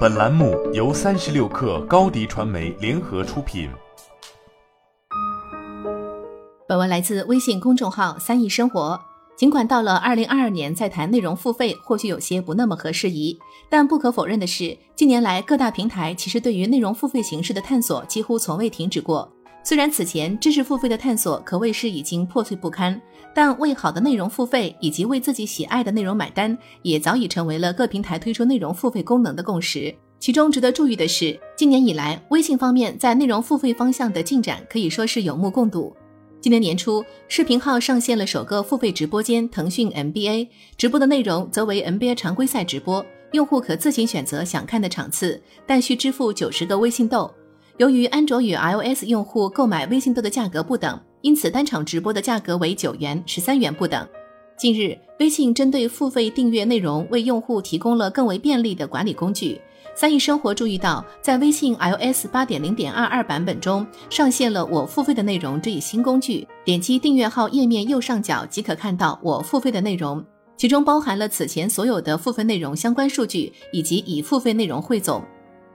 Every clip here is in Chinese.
本栏目由三十六氪高低传媒联合出品。本文来自微信公众号“三亿生活”。尽管到了二零二二年再谈内容付费，或许有些不那么合适宜，但不可否认的是，近年来各大平台其实对于内容付费形式的探索几乎从未停止过。虽然此前知识付费的探索可谓是已经破碎不堪，但为好的内容付费以及为自己喜爱的内容买单，也早已成为了各平台推出内容付费功能的共识。其中值得注意的是，今年以来，微信方面在内容付费方向的进展可以说是有目共睹。今年年初，视频号上线了首个付费直播间——腾讯 NBA，直播的内容则为 NBA 常规赛直播，用户可自行选择想看的场次，但需支付九十个微信豆。由于安卓与 iOS 用户购买微信豆的价格不等，因此单场直播的价格为九元、十三元不等。近日，微信针对付费订阅内容，为用户提供了更为便利的管理工具。三亿生活注意到，在微信 iOS 八点零点二二版本中，上线了“我付费的内容”这一新工具。点击订阅号页面右上角即可看到我付费的内容，其中包含了此前所有的付费内容相关数据以及已付费内容汇总。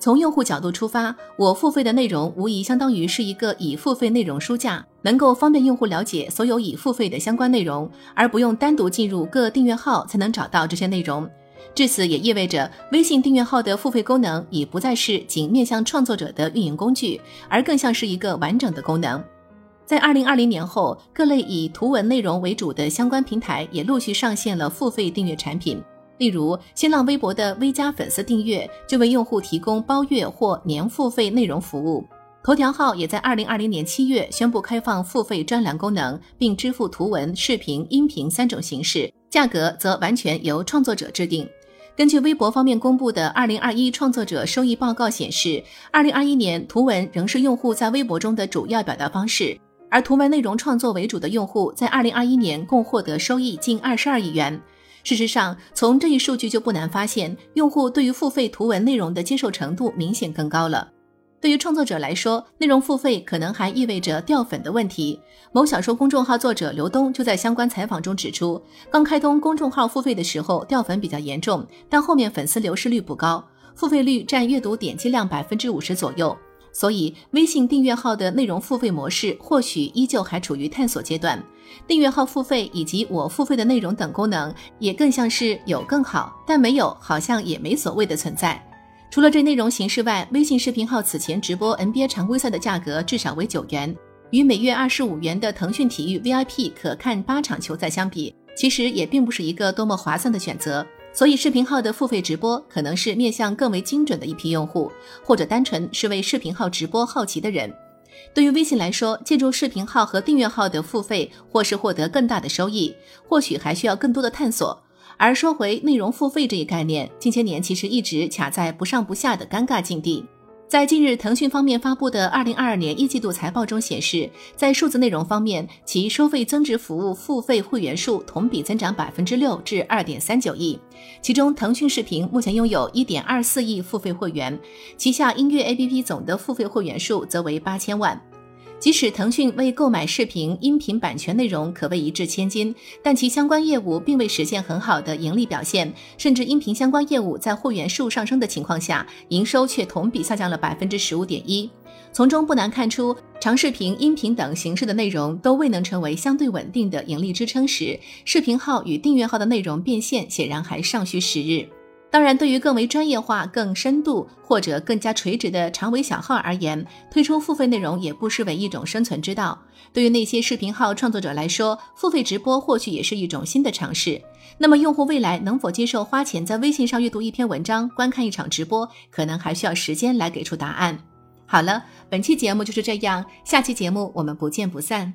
从用户角度出发，我付费的内容无疑相当于是一个已付费内容书架，能够方便用户了解所有已付费的相关内容，而不用单独进入各订阅号才能找到这些内容。至此也意味着，微信订阅号的付费功能已不再是仅面向创作者的运营工具，而更像是一个完整的功能。在二零二零年后，各类以图文内容为主的相关平台也陆续上线了付费订阅产品。例如，新浪微博的微加粉丝订阅就为用户提供包月或年付费内容服务。头条号也在二零二零年七月宣布开放付费专栏功能，并支付图文、视频、音频三种形式，价格则完全由创作者制定。根据微博方面公布的二零二一创作者收益报告显示，二零二一年图文仍是用户在微博中的主要表达方式，而图文内容创作为主的用户在二零二一年共获得收益近二十二亿元。事实上，从这一数据就不难发现，用户对于付费图文内容的接受程度明显更高了。对于创作者来说，内容付费可能还意味着掉粉的问题。某小说公众号作者刘东就在相关采访中指出，刚开通公众号付费的时候掉粉比较严重，但后面粉丝流失率不高，付费率占阅读点击量百分之五十左右。所以，微信订阅号的内容付费模式或许依旧还处于探索阶段。订阅号付费以及我付费的内容等功能，也更像是有更好，但没有好像也没所谓的存在。除了这内容形式外，微信视频号此前直播 NBA 常规赛的价格至少为九元，与每月二十五元的腾讯体育 VIP 可看八场球赛相比，其实也并不是一个多么划算的选择。所以，视频号的付费直播可能是面向更为精准的一批用户，或者单纯是为视频号直播好奇的人。对于微信来说，借助视频号和订阅号的付费，或是获得更大的收益，或许还需要更多的探索。而说回内容付费这一概念，近些年其实一直卡在不上不下的尴尬境地。在近日，腾讯方面发布的二零二二年一季度财报中显示，在数字内容方面，其收费增值服务付费会员数同比增长百分之六至二点三九亿，其中腾讯视频目前拥有一点二四亿付费会员，旗下音乐 APP 总的付费会员数则为八千万。即使腾讯为购买视频、音频版权内容可谓一掷千金，但其相关业务并未实现很好的盈利表现，甚至音频相关业务在会员数上升的情况下，营收却同比下降了百分之十五点一。从中不难看出，长视频、音频等形式的内容都未能成为相对稳定的盈利支撑时，视频号与订阅号的内容变现显然还尚需时日。当然，对于更为专业化、更深度或者更加垂直的长尾小号而言，推出付费内容也不失为一种生存之道。对于那些视频号创作者来说，付费直播或许也是一种新的尝试。那么，用户未来能否接受花钱在微信上阅读一篇文章、观看一场直播，可能还需要时间来给出答案。好了，本期节目就是这样，下期节目我们不见不散。